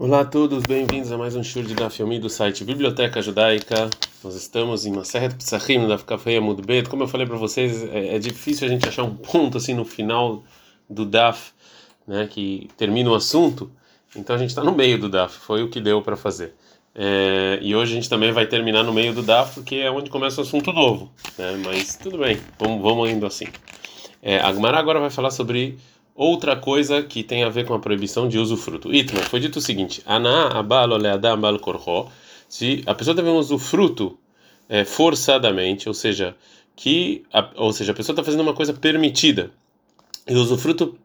Olá a todos, bem-vindos a mais um show de Daf Yomi do site Biblioteca Judaica. Nós estamos em Maseret Psachim, no Daf Kafei Amud Como eu falei para vocês, é, é, difícil a gente achar um ponto assim no final do Daf, né, que termina o assunto. Então a gente está no meio do Daf, foi o que deu para fazer. É, e hoje a gente também vai terminar no meio do Daf, porque é onde começa o assunto novo. Né, mas tudo bem, vamos, vamos indo assim. É, a Gumara agora vai falar sobre outra coisa que tem a ver com a proibição de usufruto. Itma, foi dito o seguinte: Ana abalo. Se a pessoa teve um usufruto é, forçadamente, ou seja, que, a, ou seja, a pessoa está fazendo uma coisa permitida e o usufruto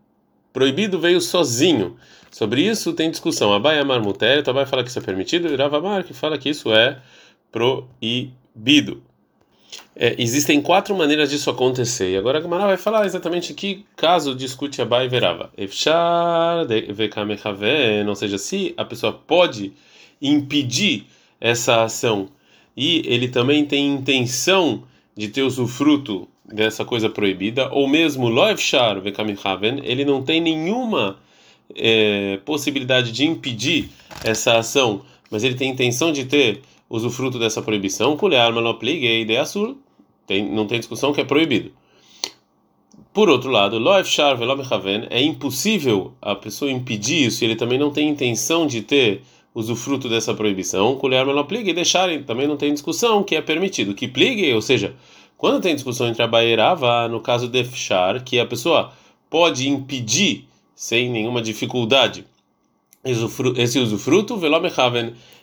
proibido veio sozinho. Sobre isso tem discussão. Abai Amar Muter, Abai fala que isso é permitido, e Ravamar que fala que isso é proibido. É, existem quatro maneiras disso acontecer. E agora a Gemara vai falar exatamente que caso discute Abai Verava. Efshar ou seja, se a pessoa pode impedir essa ação e ele também tem intenção de ter usufruto dessa coisa proibida, ou mesmo loefshar vekamechaven, ele não tem nenhuma é, possibilidade de impedir essa ação, mas ele tem intenção de ter usufruto dessa proibição, tem, não tem discussão que é proibido. Por outro lado, é impossível a pessoa impedir isso e ele também não tem intenção de ter usufruto dessa proibição, e deixarem, também não tem discussão que é permitido. Que pligue, ou seja, quando tem discussão entre a bairava, no caso de fechar, que a pessoa pode impedir sem nenhuma dificuldade esse usufruto,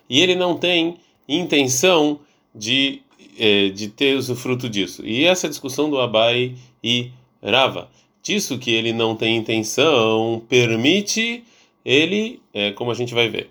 e ele não tem intenção de, eh, de ter usufruto disso. E essa discussão do Abai e Rava. Disso que ele não tem intenção, permite ele, é, como a gente vai ver.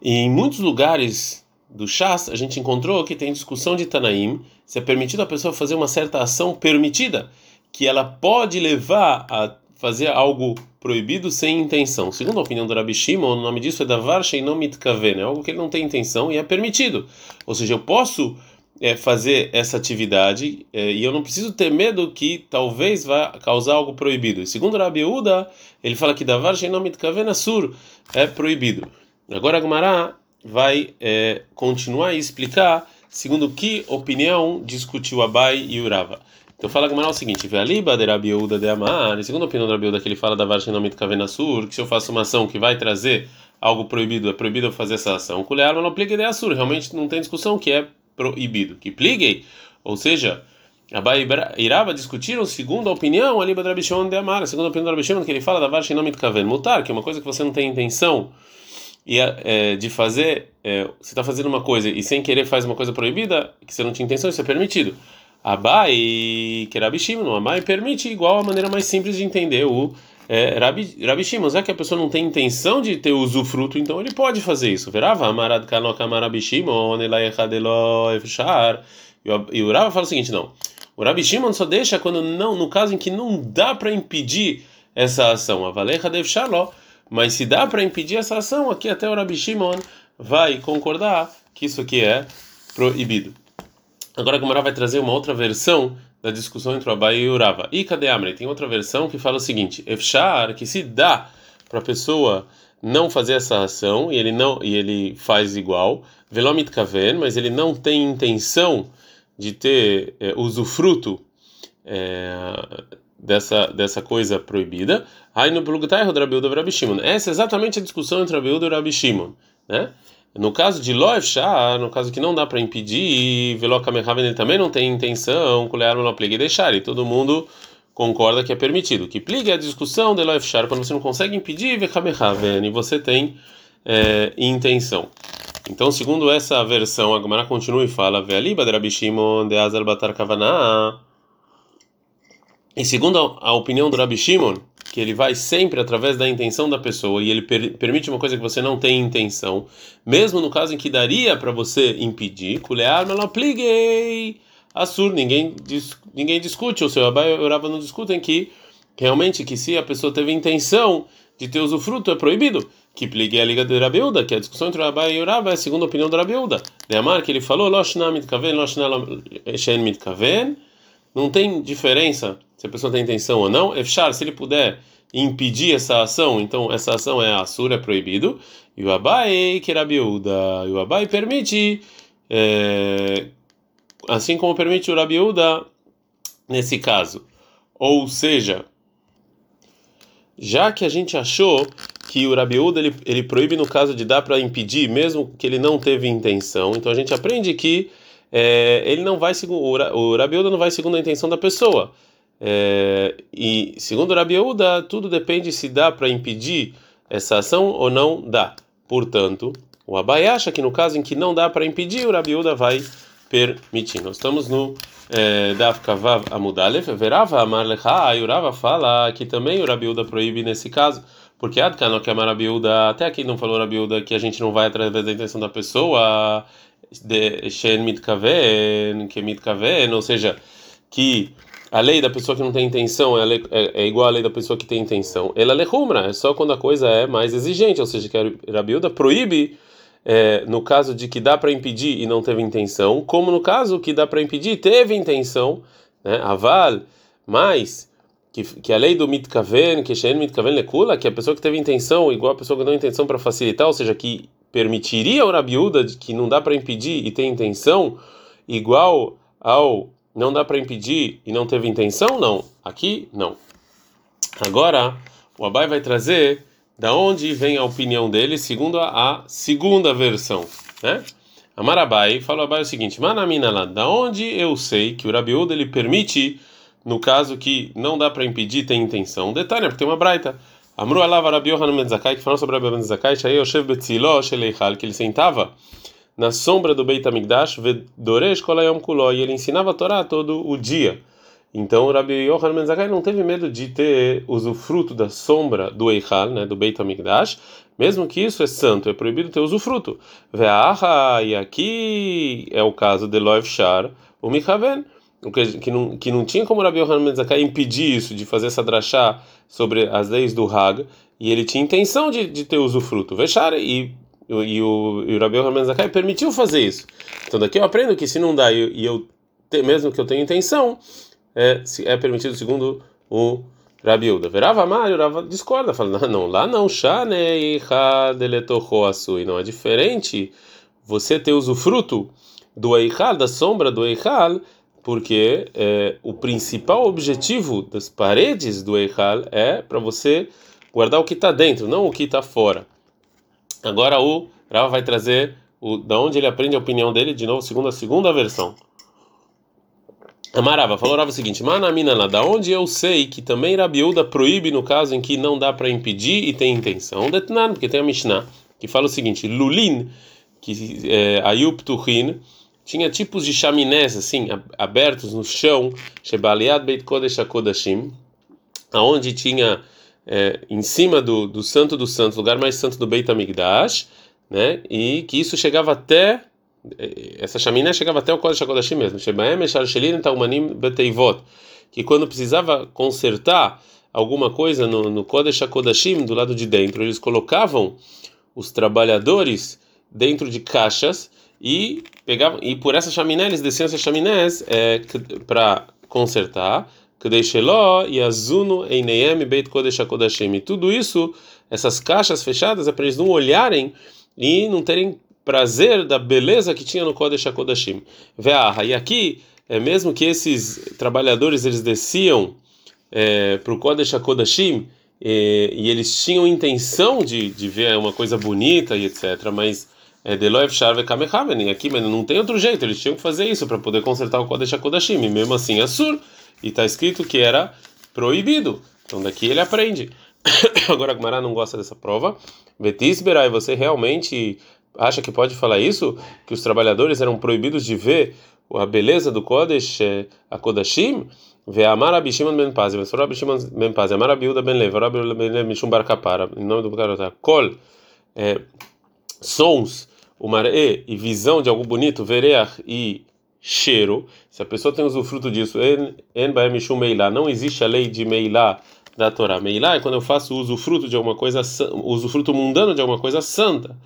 E em muitos lugares do Shas, a gente encontrou que tem discussão de Tanaim se é permitido a pessoa fazer uma certa ação permitida, que ela pode levar a fazer algo proibido sem intenção. Segundo a opinião do Rabi Shimon, o nome disso é davar sheinom mitkaven, é algo que ele não tem intenção e é permitido. Ou seja, eu posso é, fazer essa atividade é, e eu não preciso ter medo que talvez vá causar algo proibido. E segundo Rabi Uda, ele fala que davar sheinom mitkaven asur é proibido. Agora a Gemara vai é, continuar a explicar segundo que opinião discutiu Abai e Urava. Então fala Gamara o seguinte: Vealiba de Rabiuda de Amar, segundo a opinião do Rabiuda que ele fala da Varshinamit Kavenasur, que se eu faço uma ação que vai trazer algo proibido, é proibido eu fazer essa ação. Kulear não pligue de Assur, realmente não tem discussão que é proibido. Que pligue, ou seja, Abai Irava discutiram segundo a opinião ali da Rabishon de Amar, segundo a opinião do Rabishon que ele fala da Varshinamit Kaven Mutar, que é uma coisa que você não tem intenção e é, de fazer, é, você está fazendo uma coisa e sem querer faz uma coisa proibida, que você não tinha intenção, isso é permitido. Abai, que Rabi Shimon, Abai permite igual a maneira mais simples de entender o é, Rabi, Rabi Shimon, já que a pessoa não tem intenção de ter usufruto, então ele pode fazer isso. Verava, amarad kanokama Rabi Shimon, efshar. E o Rava fala o seguinte, não. O Rabi Shimon só deixa quando não, no caso em que não dá para impedir essa ação. Avalecha devshaló. Mas se dá para impedir essa ação, aqui até o Rabi Shimon vai concordar que isso aqui é proibido. Agora a Gomara vai trazer uma outra versão da discussão entre o Abai e o Urava. E cadê Amre? Tem outra versão que fala o seguinte: Efshar, que se dá para a pessoa não fazer essa ação e ele não e ele faz igual, velomit kaven, mas ele não tem intenção de ter é, usufruto é, dessa dessa coisa proibida. Aí no. Essa é exatamente a discussão entre Rabiuda e Rabi Shimon, né? No caso de Loefshah, no caso que não dá para impedir, Velokamehaven também não tem intenção, Kulear não pligue deixar, e todo mundo concorda que é permitido. Que pligue é a discussão de Loefshah, quando você não consegue impedir, Vekamehaven, e você tem é, intenção. Então, segundo essa versão, a continua e fala: Ve'aliba de de Azal Batar Kavaná. E segundo a, a opinião do Rabi Shimon, que ele vai sempre através da intenção da pessoa e ele per permite uma coisa que você não tem intenção, mesmo no caso em que daria para você impedir, kulear pliguei assur, ninguém dis ninguém discute, o seu Abai orava não discutem que realmente que se a pessoa teve intenção de ter usufruto é proibido. Que pligue a liga de Rabiuda, que a discussão entre o Abai e o Rava é a segunda opinião do Rabiuda. De Amar, que ele falou, Loshna mitkaven, Loshna shen mitkaven, não tem diferença se a pessoa tem intenção ou não. Efshar, se ele puder impedir essa ação, então essa ação é assur, é proibido. E o Abai, que era Biúda, e o Abai permite, é, assim como permite o Rabiúda nesse caso. Ou seja, já que a gente achou que o Rabiúda ele, ele proíbe no caso de dar para impedir, mesmo que ele não teve intenção, então a gente aprende que é, ele não vai segundo o Rabiúda não vai segundo a intenção da pessoa. É, e segundo o Rabiúda, tudo depende se dá para impedir essa ação ou não dá. Portanto, o Abai acha que no caso em que não dá para impedir, o Rabiúda vai permitir. Nós estamos no é, Daf Kavav Amudalef, Verava Amar Lecha, e o Rava fala que também o Rabiúda proíbe nesse caso, porque Adkano que Amar Rabiúda, até aqui não falou Rabiúda que a gente não vai através da intenção da pessoa, de Shen Mitkaven, que Mitkaven, ou seja, que a lei da pessoa que não tem intenção é, lei, é, é igual à lei da pessoa que tem intenção. Ela lehumra, é só quando a coisa é mais exigente, ou seja, que a Rabiúda proíbe é, no caso de que dá para impedir e não teve intenção, como no caso que dá para impedir teve intenção, né? Aval, mas que, que a lei do mitkaven, que Shen mitkaven lekula, que a pessoa que teve intenção igual a pessoa que não tem intenção para facilitar, ou seja, que permitiria ao Rabiúda que não dá para impedir e tem intenção, igual ao não dá para impedir e não teve intenção? Não. Aqui, não. Agora, o Abai vai trazer da onde vem a opinião dele, segundo a, a segunda versão, né? Amarabai falou Abai o seguinte: Manamina lá, da onde eu sei que o Rabiúda ele permite, no caso que não dá para impedir, tem intenção. Detalhe, porque tem uma braita. Amru alava Rabi Yohanan Ben Zakai, que falou sobre Rabi Ben Zakai, Yoshev Betzilo Sheleichal, que ele sentava na sombra do Beit HaMikdash, Vedoresh Kolayom Kuló, e ele ensinava a Torá todo o dia. Então, o Rabi Yohanan Ben Zakkai não teve medo de ter usufruto da sombra do Eichal, né, do Beit HaMikdash, mesmo que isso é santo, é proibido ter usufruto. Ve'aha, e aqui é o caso de Loev Shar, o Michaven, que, não, que não tinha como Rabi Yohanan Ben Zakkai impedir isso, de fazer essa drachá sobre as leis do Hag, e ele tinha intenção de, de ter usufruto. Vechar, e e o, e o Rabi Yohanan Zakai permitiu fazer isso. Então daqui eu aprendo que se não dá e, e eu mesmo que eu tenha intenção, é, é permitido segundo o Rabi Uda. Verava Mário, Rava discorda, fala não, não lá não, Shanei e não é diferente você ter usufruto do Eichal, da sombra do Eichal, porque é, o principal objetivo das paredes do Eichal é para você guardar o que está dentro, não o que está fora. Agora o Rava vai trazer o, da onde ele aprende a opinião dele, de novo, segundo a segunda versão. Amarava falou Rava o seguinte: Manamina lá, da onde eu sei que também Rabiúda proíbe no caso em que não dá para impedir e tem intenção. Detnan, porque tem a Mishnah que fala o seguinte: Lulin, que é Ayub Tuhin, tinha tipos de chaminés assim, abertos no chão, Shebaliad Beit Kodesh HaKodashim, aonde tinha é, em cima do, do Santo dos Santos, lugar mais santo do Beit HaMikdash, né? E que isso chegava até é, essa chaminé chegava até o Kodesh HaKodashim mesmo. Shebaem Eshar Shelin Taumanim Beteivot, que quando precisava consertar alguma coisa no, no Kodesh HaKodashim, do lado de dentro, eles colocavam os trabalhadores dentro de caixas e pegavam e por essa chaminé eles desciam essas chaminés é, para consertar Kadesheló e Azuno Eineem Beit Kodesh HaKodashim. Tudo isso, essas caixas fechadas, é para eles não olharem e não terem prazer da beleza que tinha no Kodesh HaKodashim. Ve'aha. E aqui, é mesmo que esses trabalhadores eles desciam é, para o Kodesh HaKodashim e, e eles tinham intenção de, de ver uma coisa bonita e etc., mas é Deloev Sharve Kamehaven, aqui mas não tem outro jeito, eles tinham que fazer isso para poder consertar o Kodesh HaKodashim, e mesmo assim Assur e está escrito que era proibido. Então daqui ele aprende. Agora a Gmará não gosta dessa prova. Betisberai, você realmente acha que pode falar isso? Que os trabalhadores eram proibidos de ver a beleza do Kodesh, eh, a Kodashim? Ve'amar Abishimon ben Paz, Vesor Abishimon ben Paz, Amar Abiuda ben Lev, Abiuda ben Lev, Mishum Bar Kapara, em nome do garota, Kol, é, sons, o maré e visão de algo bonito, vereach e cheiro, se a pessoa tem usufruto disso, não existe a lei de meilá da Torá. Meilá é quando eu faço usufruto de alguma coisa, usufruto mundano de alguma coisa santa.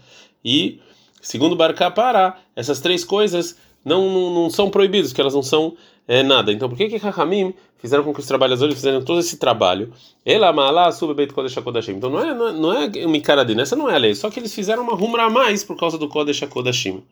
E, segundo Barcá Pará, essas três coisas não, não, não são proibidas, que elas não são é nada. Então por que que Rahamim fizeram com que os trabalhadores fizeram todo esse trabalho? Ela malá sube beit kodesh kodashim. Então não é não é, é uma encaradina, essa não é a lei, só que eles fizeram uma rumra a mais por causa do kodesh kodashim.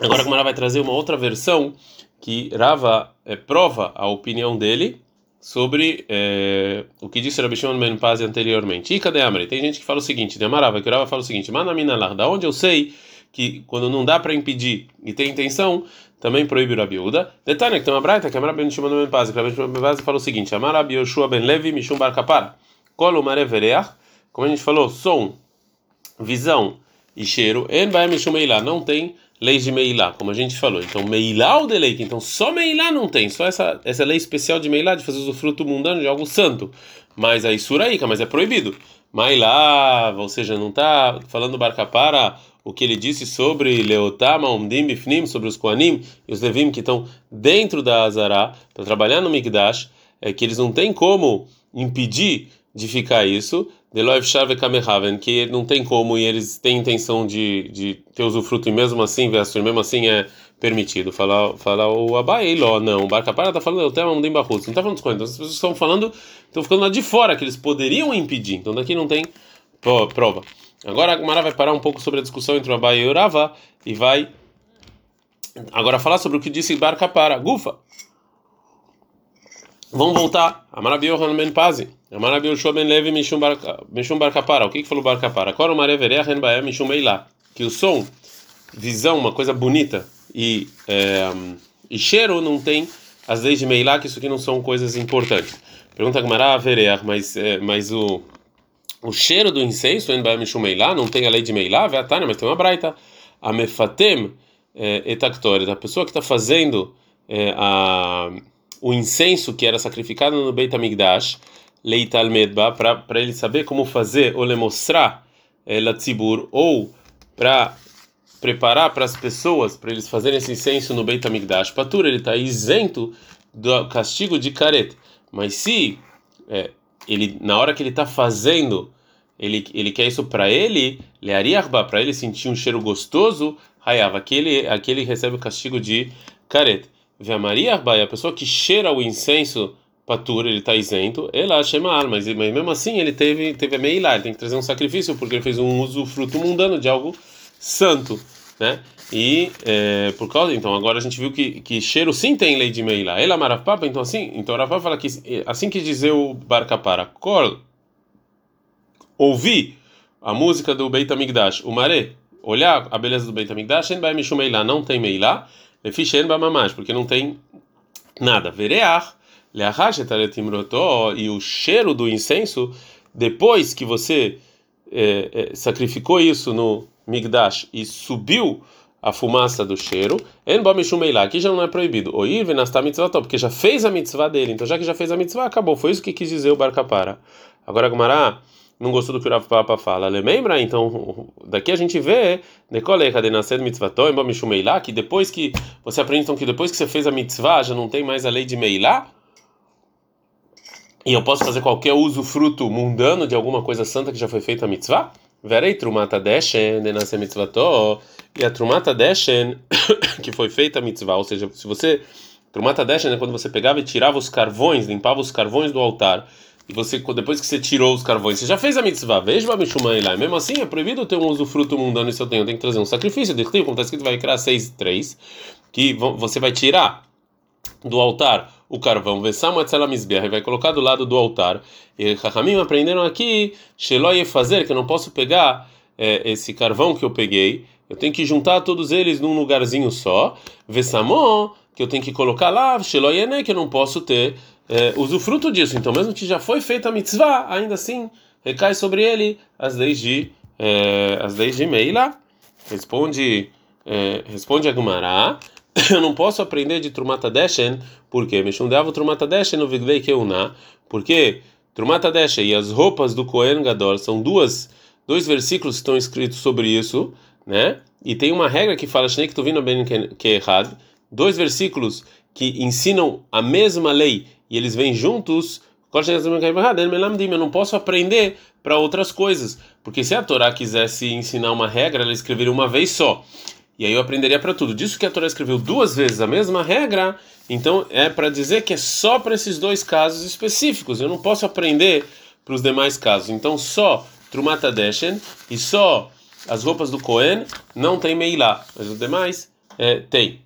Agora a Gemara vai trazer uma outra versão que Rava é, prova a opinião dele sobre é, o que disse Rabi Shimon Ben Paz anteriormente. E cadê Amri? Tem gente que fala o seguinte, de Amarava, que Rava fala o seguinte, Manamina da onde eu sei que quando não dá para impedir e tem intenção, também proíbe o Rabiuda. Detalhe que tem uma braita que Amar Ben Shimon Ben Paz, que Rabi Shimon Ben fala o seguinte, Amar Rabi Yoshua Ben Levi Mishum Bar Kapar, Kolo Marevereach, como a gente falou, som, visão e cheiro, En Baem Mishum Meilá, não tem leis de Meilá, como a gente falou. Então, Meilá ou deleite? Então, só Meilá não tem, só essa, essa lei especial de Meilá, de fazer o fruto mundano de algo santo. Mas a Isuraíca, mas é proibido. Meilá, ou seja, não está falando Barcapara o que ele disse sobre Leotama, Omdim, Bifnim, sobre os Koanim e os Levim que estão dentro da Azará para trabalhar no Migdash, é que eles não têm como impedir de ficar isso, Deloev Shave Kamehaven, que não tem como e eles têm intenção de, de ter usufruto e mesmo assim, verso, mesmo assim é permitido. Fala, fala o Abai Ló, não, o Barcapara está falando, tenho um Barrutz, não está falando dos Então as pessoas estão falando, estão ficando lá de fora, que eles poderiam impedir, então daqui não tem prova. Agora a Gumara vai parar um pouco sobre a discussão entre o Abai e o Rava e vai agora falar sobre o que disse Barcapara, Gufa. Vamos voltar. Amarabi Yohanan Ben Pazi. Amarabi Yoshua Ben Levi Mishum Bar Kapara. O que que falou Bar Kapara? Koro Ren Baem Mishum Meilá. Que o som, visão, uma coisa bonita e, é, e cheiro não tem as leis de Meilá, que isso aqui não são coisas importantes. Pergunta Gamara Vereach, mas, é, mas o, o cheiro do incenso, não tem a lei de Meilá, mas tem uma braita. Amefatem é, etaktoret. A pessoa que está fazendo é, a o incenso que era sacrificado no Beit HaMikdash, Leital Medba, para ele saber como fazer, ou lhe mostrar, é, Latzibur, ou para preparar para as pessoas, para eles fazerem esse incenso no Beit HaMikdash, Patur, ele está isento do castigo de caret. Mas se é, ele, na hora que ele está fazendo, ele, ele quer isso para ele, Leariarba, para ele sentir um cheiro gostoso, Hayava, aquele, aquele recebe o castigo de caret. Maria a pessoa que cheira o incenso patura, ele está isento, ela chama alma, mas, mesmo assim ele teve, teve a meilá, ele tem que trazer um sacrifício, porque ele fez um uso fruto mundano de algo santo, né? E é, por causa, então agora a gente viu que, que cheiro sim tem lei de meilá. Ela marafapa, então assim, então Rafa fala que assim que dizer o barca para kol ouvir a música do Beit HaMikdash, o maré, olhar a beleza do Beit HaMikdash, não tem meilá, Efishen bamamash, porque não tem nada. Verear, e o cheiro do incenso, depois que você é, é, sacrificou isso no Migdash e subiu a fumaça do cheiro, aqui já não é proibido. O porque já fez a mitzvah dele. Então, já que já fez a mitzvah, acabou. Foi isso que quis dizer o Barcapara. Agora, Gumará não gostou do que o Rav Papa fala. Lembra? Então, daqui a gente vê que depois que você aprende então que depois que você fez a mitzvah já não tem mais a lei de Meilá. E eu posso fazer qualquer uso fruto mundano de alguma coisa santa que já foi feita a mitzvah? Verei trumata deshen denase mitzvato. E a trumata deshen que foi feita a mitzvah, ou seja, se você trumata deshen é quando você pegava e tirava os carvões, limpava os carvões do altar e você depois que você tirou os carvões, você já fez a mitzvah, veja o Mishumai lá. Mesmo assim, é proibido ter um usufruto mundano se eu tenho, eu tenho que trazer um sacrifício. Como está escrito, vai criar 6 3, que você vai tirar do altar o carvão, vai colocar do lado do altar. E Rahamim aprenderam aqui, Sheloye fazer, que eu não posso pegar é, esse carvão que eu peguei, eu tenho que juntar todos eles num lugarzinho só. Vesamon, que eu tenho que colocar lá, Sheloye, que eu não posso ter é, usufruto disso. Então, mesmo que já foi feita a mitzvah, ainda assim recai sobre ele as leis de é, as leis de Meila. Responde é, responde a Gumará. Eu não posso aprender de Trumata Deshen, porque Meshundeavo Trumata Deshen no Vigdei Keuná, porque Trumata Deshen e as roupas do Kohen Gadol são duas dois versículos que estão escritos sobre isso, né? E tem uma regra que fala Shnei Ktuvino Ben Kehad, dois versículos que ensinam a mesma lei e eles vêm juntos, eu não posso aprender para outras coisas, porque se a Torá quisesse ensinar uma regra, ela escreveria uma vez só. E aí eu aprenderia para tudo. Disso que a Torá escreveu duas vezes a mesma regra, então é para dizer que é só para esses dois casos específicos. Eu não posso aprender para os demais casos. Então só Trumata Deshen e só as roupas do Cohen não tem Meilá, mas os demais é, tem.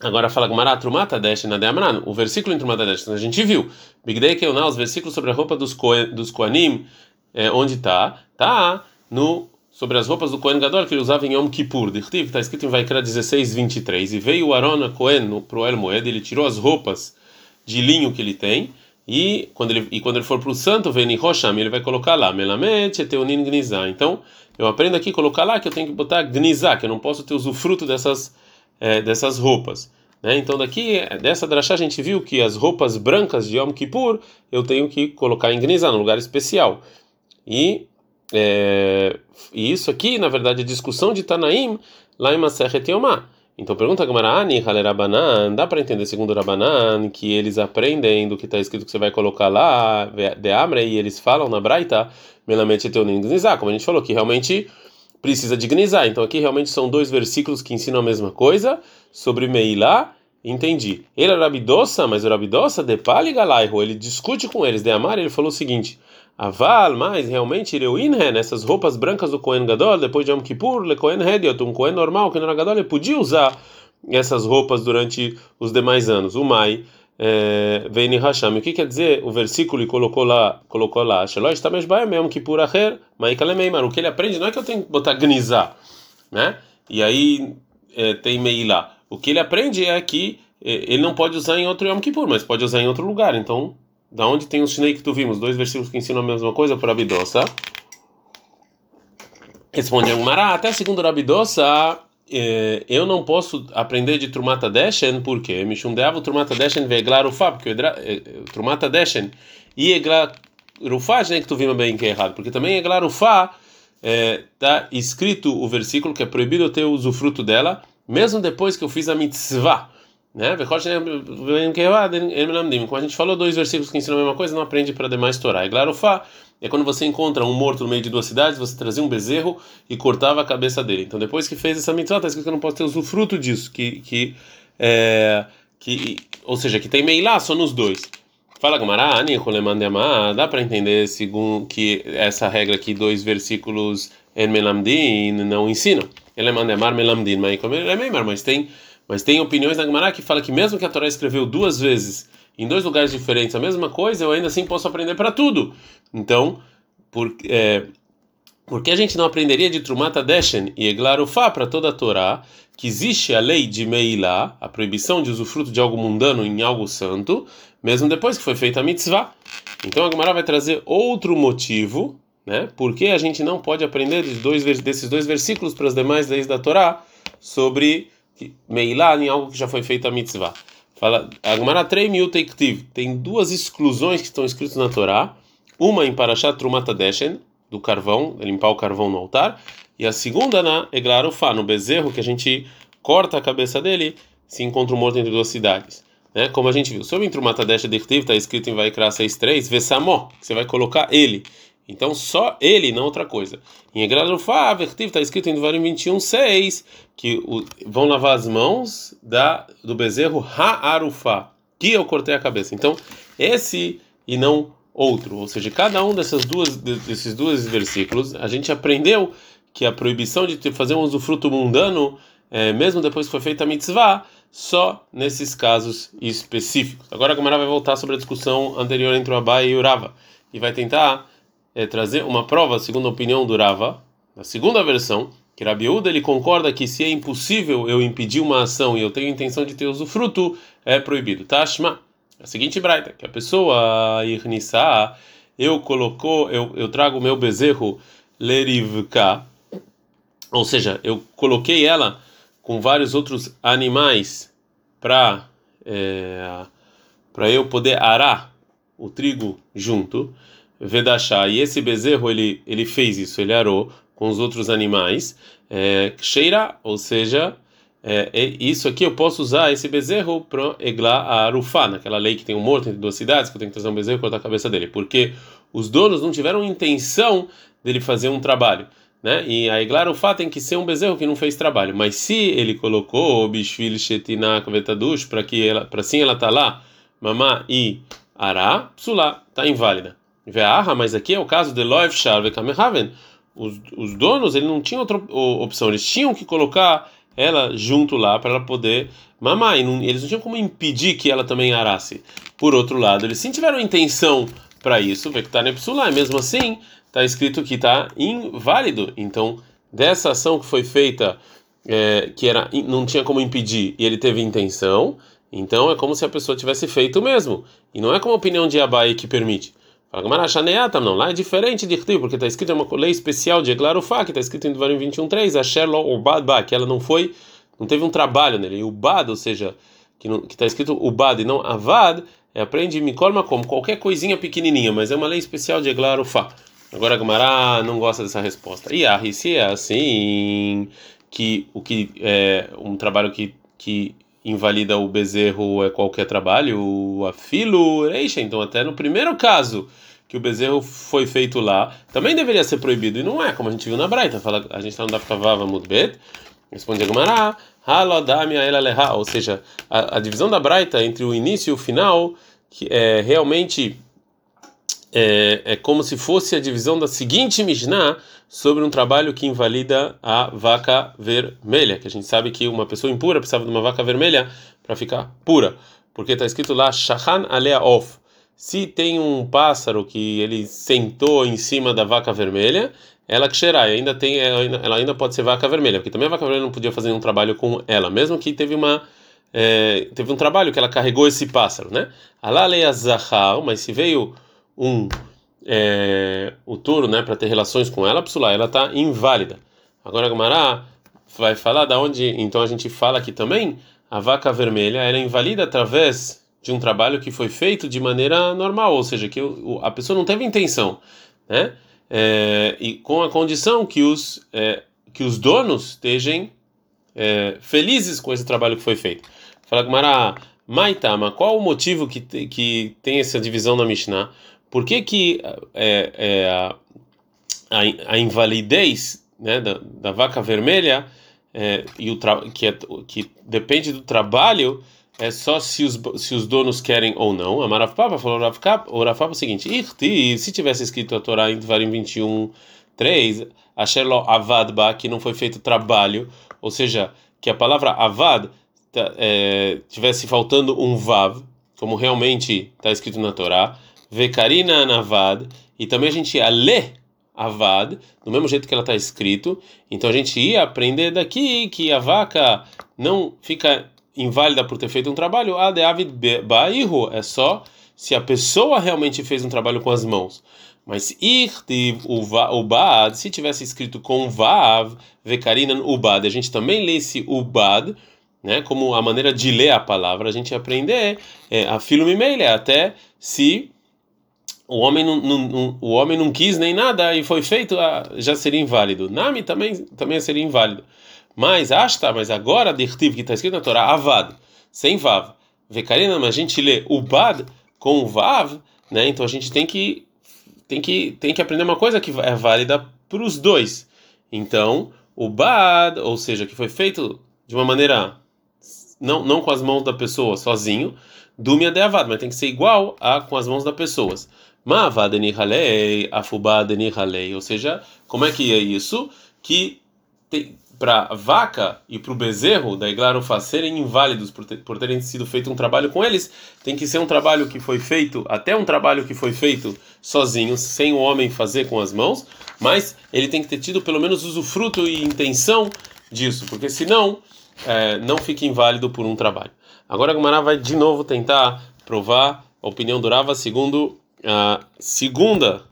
Agora fala Gmará, Trumata Deshen Adeamran, o versículo em Trumata Deshen, a gente viu. Bigdei Keuná, os versículos sobre a roupa dos, Kohen, dos Koanim, é, onde está? Tá no sobre as roupas do Cohen Gadol que ele usava em Yom Kippur. Está escrito em Vaikra 16, 23. E veio o Aaron a Cohen para o El Moed, ele tirou as roupas de linho que ele tem, e quando ele, e quando ele for para o santo, vem Rosham, ele vai colocar lá. Então, eu aprendo aqui colocar lá que eu tenho que botar Gnizá, que eu não posso ter usufruto dessas, é, dessas roupas. Né? Então, daqui, dessa drachá, a gente viu que as roupas brancas de Yom Kippur eu tenho que colocar em Gnizá, num lugar especial. E é, e isso aqui, na verdade, é discussão de Tanaim lá em Maseret Yomá. Então pergunta Gamarani, Halerabanan, dá para entender segundo Rabanan que eles aprendem do que está escrito que você vai colocar lá, de Amre, e eles falam na Braita, Melamente Teunin Gnizá, como a gente falou, que realmente precisa de Gnizá. Então aqui realmente são dois versículos que ensinam a mesma coisa sobre Meilá. Entendi. Ele é Rabidossa, mas o Rabidossa de Pali ele discute com eles. De Amar, ele falou o seguinte: Aval, mas realmente Reuinhen, essas roupas brancas do Kohen Gadol, depois de Yom Kippur, le Kohen Hediot, um Kohen normal, que não Gadol, ele podia usar essas roupas durante os demais anos. O Mai, eh, Veini Hasham. O que quer dizer o versículo e colocou lá, colocou lá, Shelosh Tamesh Baem Yom Kippur Acher, Mai Kalemeimar. O que ele aprende não é que eu tenho que botar gnizá, né? E aí é, tem Meilá. O que ele aprende é que eh, ele não pode usar em outro Yom Kippur, mas pode usar em outro lugar. Então, da onde tem os Shnei que tu vimos? Dois versículos que ensinam a mesma coisa para Abidossa. Responde Agumara, até segundo Rabidossa, eh, eu não posso aprender de Trumata Deshen, por quê? Mishundeavo Trumata Deshen veglar ufa, porque eh, Trumata Deshen e Eglar Rufá, né, que tu vimos bem que é errado, porque também Eglar Ufa está eh, escrito o versículo que é proibido eu ter o usufruto dela, mesmo depois que eu fiz a mitzvah. Né? Como a gente falou, dois versículos que ensinam a mesma coisa, não aprende para demais Torá. E claro, Fá é quando você encontra um morto no meio de duas cidades, você trazia um bezerro e cortava a cabeça dele. Então, depois que fez essa mitzvah, está escrito que eu não posso ter usufruto disso, que, que, é, que, ou seja, que tem meilá só nos dois. Fala Gamará, dá para entender segundo que essa regra aqui, dois versículos en melamdin não ensinam. Ele é mandemar melamdin, mas tem mas tem opiniões na Gemara que fala que mesmo que a Torá escreveu duas vezes em dois lugares diferentes a mesma coisa, eu ainda assim posso aprender para tudo. Então, por, é, por que a gente não aprenderia de Trumata Deshen e Eglarufá para toda a Torá, que existe a lei de Meilá, a proibição de usufruto de algo mundano em algo santo, mesmo depois que foi feita a mitzvah? Então a Gemara vai trazer outro motivo, né? Por que a gente não pode aprender de dois, desses dois versículos para as demais leis da Torá sobre Meilá em algo que já foi feito a mitzvah. Fala, Agmará tem duas exclusões que estão escritas na Torá. Uma em Parashat Trumata Deshen, do carvão, limpar o carvão no altar, e a segunda na Eglarufá, no bezerro, que a gente corta a cabeça dele, se encontra morto entre duas cidades. Né? Como a gente viu, sobre Trumata Deshen está escrito em Vaikra 6.3, Vesamó, você vai colocar ele. Então só ele, não outra coisa. Em Egralufá, Vertiv, está escrito em Devarim 21.6 que o, vão lavar as mãos da, do bezerro Ha'arufá, que eu cortei a cabeça. Então, esse e não outro. Ou seja, cada um dessas duas, desses dois versículos, a gente aprendeu que a proibição de fazer um usufruto mundano, é, mesmo depois que foi feita a mitzvah, só nesses casos específicos. Agora a Gamara vai voltar sobre a discussão anterior entre o Abai e o Rava e vai tentar é, trazer uma prova, segundo a opinião do Rava, na segunda versão, que Rabi Uda, ele concorda que se é impossível eu impedir uma ação e eu tenho intenção de ter usufruto, é proibido. Tashma, a seguinte braita, que a pessoa irnissá, eu colocou, eu, eu trago o meu bezerro lerivka, ou seja, eu coloquei ela com vários outros animais para é, para eu poder arar o trigo junto. Vedachá. E esse bezerro ele ele fez isso, ele arou com os outros animais. É, cheira, ou seja, é, é, isso aqui eu posso usar esse bezerro para eglar a arufá, naquela lei que tem um morto entre duas cidades, que eu tenho que trazer um bezerro e cortar a cabeça dele, porque os donos não tiveram intenção dele fazer um trabalho. né? E claro, o fato tem que ser um bezerro que não fez trabalho. Mas se ele colocou o bishvil shetina kavetadush para que ela, para sim ela tá lá, mamá e ará, psulá, tá inválida. Ve'aha, mas aqui é o caso de loev shar vekamehaven. Os, os donos, ele não tinham outra opção, eles tinham que colocar ela junto lá para ela poder mamar. E não, eles não tinham como impedir que ela também arasse. Por outro lado, eles sim tiveram intenção para isso, ver que está nepsulá, e mesmo assim está escrito que está inválido. Então, dessa ação que foi feita, é, que era não tinha como impedir, e ele teve intenção, então é como se a pessoa tivesse feito mesmo. E não é como a opinião de Abai que permite. Não, lá é diferente de Rtiv, porque está escrito é uma lei especial de Eglarufá, que está escrito em Devarim 21.3, a Sherlo Ubad que ela não foi, não teve um trabalho nele. E o Bad, ou seja, que está escrito Ubad e não Avad, é, aprende Mikolma como qualquer coisinha pequenininha, mas é uma lei especial de Eglarufá. Agora a Gamara não gosta dessa resposta. E a se é assim, que o que é um trabalho que, que invalida o bezerro é qualquer trabalho, o afilo, então até no primeiro caso que o bezerro foi feito lá, também deveria ser proibido, e não é, como a gente viu na Braita, fala, a gente está no Dafkavava Mudbet, responde a Gemara, ou seja, a, a divisão da Braita entre o início e o final, que é realmente é, é como se fosse a divisão da seguinte Mishnah sobre um trabalho que invalida a vaca vermelha, que a gente sabe que uma pessoa impura precisava de uma vaca vermelha para ficar pura, porque está escrito lá Shahan alea of. Se tem um pássaro que ele sentou em cima da vaca vermelha, ela que cheirar, ainda tem, ela ainda pode ser vaca vermelha, porque também a vaca vermelha não podia fazer um trabalho com ela, mesmo que teve uma é, teve um trabalho que ela carregou esse pássaro, né? Alá zahar, mas se veio um é, o touro, né, para ter relações com ela, psula, ela está inválida. Agora a Gamara vai falar da onde, então a gente fala aqui também, a vaca vermelha era é inválida através de um trabalho que foi feito de maneira normal, ou seja, que a pessoa não teve intenção, né? É, e com a condição que os é, que os donos estejam é, felizes com esse trabalho que foi feito. Fala Gamara, Maitama, qual o motivo que, que tem essa divisão na Mishnah? Por que, que é, é, a, a, invalidez né, da, da vaca vermelha é, e o que, é, que depende do trabalho é só se os, se os donos querem ou não? A Marafpapa falou o Rafapa é o seguinte: se tivesse escrito a Torá em Dvarim 21, 3, Asherlo Avadba, que não foi feito trabalho, ou seja, que a palavra Avad é, tivesse faltando um Vav, como realmente está escrito na Torá Vekarina Anavad, e também a gente ia ler Avad, do mesmo jeito que ela está escrito. Então a gente ia aprender daqui que a vaca não fica inválida por ter feito um trabalho. A de Avid Bairro é só se a pessoa realmente fez um trabalho com as mãos. Mas irtiv o bad, se tivesse escrito com vav, vekarinan ubad, a gente também lê esse ubad, né, como a maneira de ler a palavra, a gente aprender é, a filumimele, até se o homem não, não, não, o homem não quis nem nada e foi feito, ah, já seria inválido. Nami também, também seria inválido. Mas, asta, mas agora, Dirtiv, que está escrito na Torá, Avad, sem Vav. Mas a gente lê o Bad com o Vav, né? Então a gente tem que, tem que, tem que aprender uma coisa que é válida para os dois. Então, o Bad, ou seja, que foi feito de uma maneira, não, não com as mãos da pessoa sozinho, Dumia de Avad, mas tem que ser igual a com as mãos das pessoas. Mavadenihalei, afubadenihalei. Ou seja, como é que é isso? Que para a vaca e para o bezerro da Iglarufa serem inválidos por, ter, por terem sido feito um trabalho com eles, tem que ser um trabalho que foi feito, até um trabalho que foi feito sozinho, sem o homem fazer com as mãos, mas ele tem que ter tido pelo menos usufruto e intenção disso, porque senão é, não fica inválido por um trabalho. Agora a Gumara vai de novo tentar provar a opinião durava segundo a segunda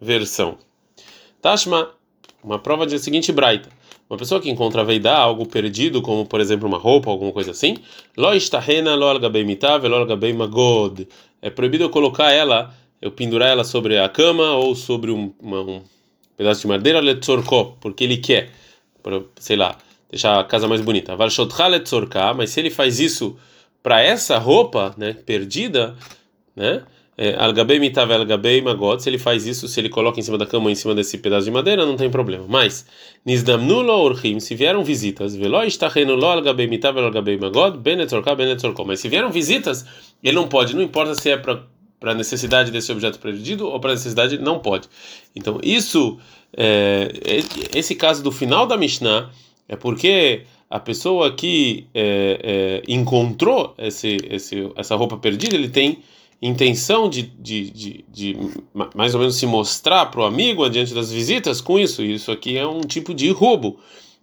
versão. Tashma, uma prova de seguinte braita. Uma pessoa que encontra veidá, algo perdido, como por exemplo uma roupa, alguma coisa assim, lo istahena lo magod. É proibido eu colocar ela, eu pendurar ela sobre a cama ou sobre um, uma, um pedaço de madeira letzorko, porque ele quer, sei lá, deixar a casa mais bonita. Mas se ele faz isso para essa roupa, né, perdida, né? Algabei mitav algabei magot, se ele faz isso, se ele coloca em cima da cama, em cima desse pedaço de madeira, não tem problema. Mas, nizdamnu lo urchim, se vieram visitas, velo istachenu lo algabei mitav algabei magot, benetzorka benetzorko. Mas se vieram visitas, ele não pode, não importa se é para para necessidade desse objeto perdido ou para a necessidade não pode. Então isso, é, esse caso do final da Mishnah é porque a pessoa que é, é, encontrou esse, esse, essa roupa perdida, ele tem intenção de, de, de, de mais ou menos se mostrar para o amigo diante das visitas com isso. Isso aqui é um tipo de roubo.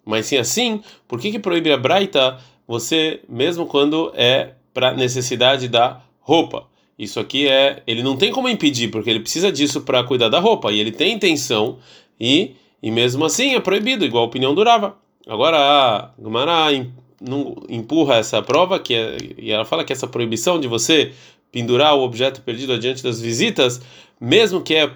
Mas sim assim, por que, que proíbe a Braita você, mesmo quando é para necessidade da roupa? Isso aqui é. Ele não tem como impedir, porque ele precisa disso para cuidar da roupa. E ele tem intenção, e, e mesmo assim é proibido, igual a opinião durava. Agora a Gumara empurra essa prova, que é, e ela fala que essa proibição de você pendurar o objeto perdido adiante das visitas, mesmo que é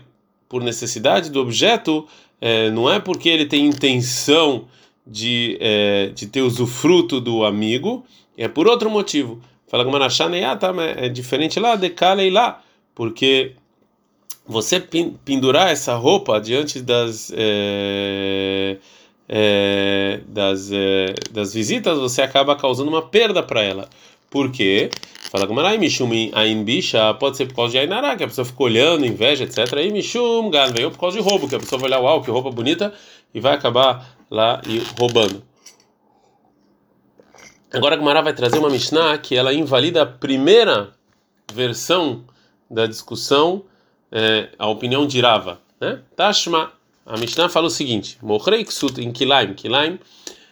por necessidade do objeto, é, não é porque ele tem intenção de, é, de ter usufruto do amigo, é por outro motivo. Fala com tá, é diferente lá, decalei lá, porque você pendurar essa roupa diante das é, é, das, é, das visitas, você acaba causando uma perda para ela. Por quê? Fala com Marai, Mishum Ain Bisha, pode ser por causa de Ainará, que a pessoa fica olhando, inveja, etc. Aí Mishum Gal veio por causa de roubo, que a pessoa vai olhar, uau, que roupa bonita, e vai acabar lá e roubando. Agora a Gemara vai trazer uma Mishnah que ela invalida a primeira versão da discussão, é, a opinião de Rava. Né? Tashma, a Mishnah fala o seguinte: Mohrei ksut em kilaim. Kilaim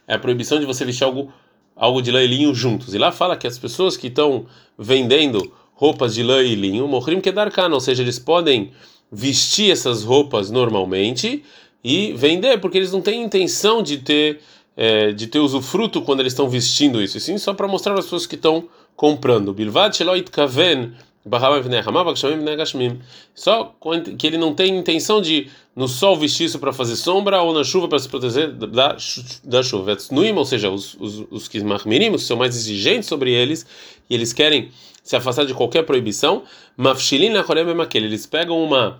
é a proibição de você vestir algo algo de lã e linho juntos. E lá fala que as pessoas que estão vendendo roupas de lã e linho, mohrim kedarkan, ou seja, eles podem vestir essas roupas normalmente e vender, porque eles não têm intenção de ter é, de ter usufruto quando eles estão vestindo isso, e sim só para mostrar as pessoas que estão comprando. Bilvad sheloit kaven só que ele não tem intenção de no sol vestir isso para fazer sombra ou na chuva para se proteger da, da chuva. Ou seja, os, os, os que são mais exigentes sobre eles e eles querem se afastar de qualquer proibição. Eles pegam uma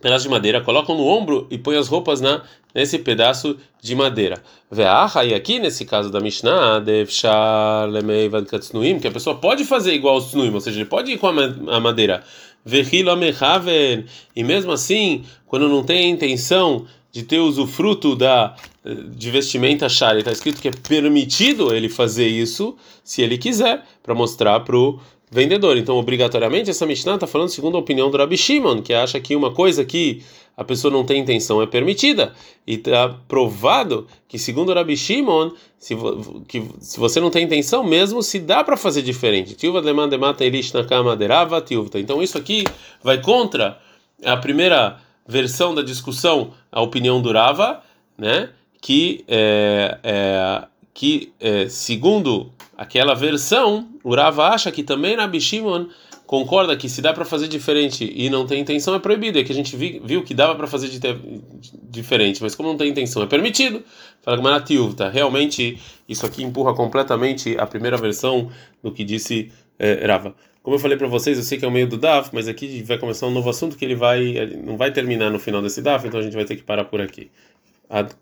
pedaço de madeira, colocam no ombro e põem as roupas na nesse pedaço de madeira. Ve'aha, e aqui nesse caso da Mishnah, que a pessoa pode fazer igual aos tsnuim, ou seja, ele pode ir com a madeira. E mesmo assim, quando não tem a intenção de ter usufruto da de vestimenta shari, está escrito que é permitido ele fazer isso se ele quiser, para mostrar para o vendedor. Então, obrigatoriamente, essa Mishnah está falando segundo a opinião do Rabi Shimon, que acha que uma coisa que a pessoa não tem intenção é permitida. E está provado que, segundo o Rabi Shimon, se, que, se você não tem intenção, mesmo se dá para fazer diferente. Então, isso aqui vai contra a primeira versão da discussão, a opinião do Rava, né? que, é, é, que é, segundo aquela versão, o Rava acha que também Rabi Shimon concorda que se dá para fazer diferente e não tem intenção é proibido. É que a gente viu que dava para fazer de diferente, mas como não tem intenção é permitido. Fala que tá? Realmente isso aqui empurra completamente a primeira versão do que disse é, Rava. Como eu falei para vocês, eu sei que é o meio do DAF, mas aqui vai começar um novo assunto que ele vai não vai terminar no final desse DAF, então a gente vai ter que parar por aqui. Ad,